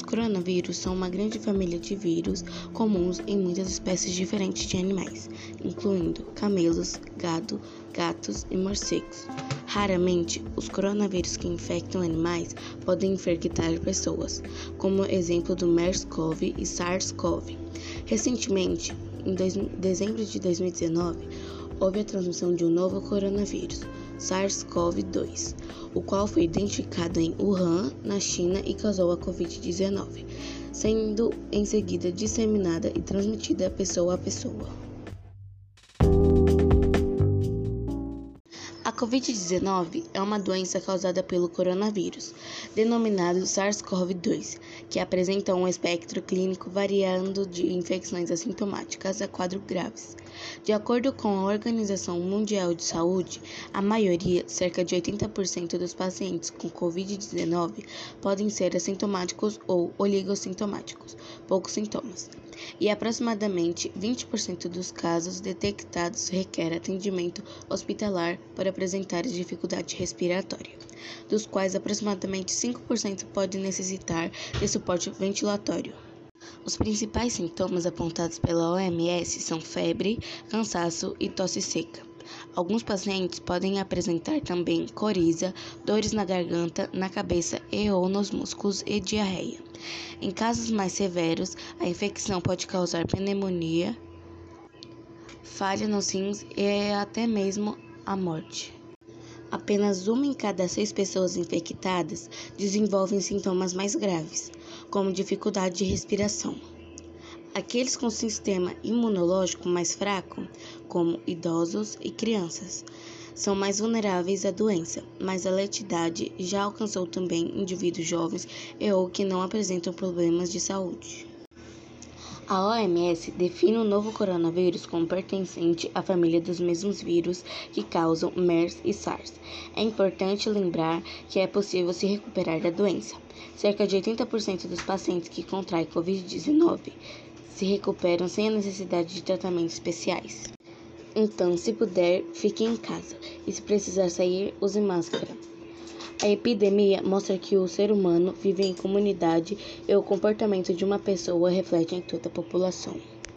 coronavírus são uma grande família de vírus comuns em muitas espécies diferentes de animais, incluindo camelos, gado, gatos e morcegos. Raramente, os coronavírus que infectam animais podem infectar pessoas, como exemplo do MERS-CoV e SARS-CoV. Recentemente, em dezembro de 2019, houve a transmissão de um novo coronavírus, SARS-CoV-2, o qual foi identificado em Wuhan, na China e causou a Covid-19, sendo em seguida disseminada e transmitida pessoa a pessoa. Covid-19 é uma doença causada pelo coronavírus, denominado SARS-CoV-2, que apresenta um espectro clínico variando de infecções assintomáticas a quadros graves. De acordo com a Organização Mundial de Saúde, a maioria, cerca de 80% dos pacientes com Covid-19 podem ser assintomáticos ou oligossintomáticos, poucos sintomas e aproximadamente 20% dos casos detectados requer atendimento hospitalar por apresentar dificuldade respiratória, dos quais aproximadamente 5% podem necessitar de suporte ventilatório. Os principais sintomas apontados pela OMS são febre, cansaço e tosse seca. Alguns pacientes podem apresentar também coriza, dores na garganta, na cabeça e ou nos músculos e diarreia. Em casos mais severos, a infecção pode causar pneumonia, falha nos rins e até mesmo a morte. Apenas uma em cada seis pessoas infectadas desenvolvem sintomas mais graves, como dificuldade de respiração. Aqueles com sistema imunológico mais fraco, como idosos e crianças, são mais vulneráveis à doença, mas a letalidade já alcançou também indivíduos jovens e ou que não apresentam problemas de saúde. A OMS define o novo coronavírus como pertencente à família dos mesmos vírus que causam MERS e SARS. É importante lembrar que é possível se recuperar da doença. Cerca de 80% dos pacientes que contraem Covid-19 se recuperam sem a necessidade de tratamentos especiais. Então, se puder, fique em casa e se precisar sair, use máscara. A epidemia mostra que o ser humano vive em comunidade e o comportamento de uma pessoa reflete em toda a população.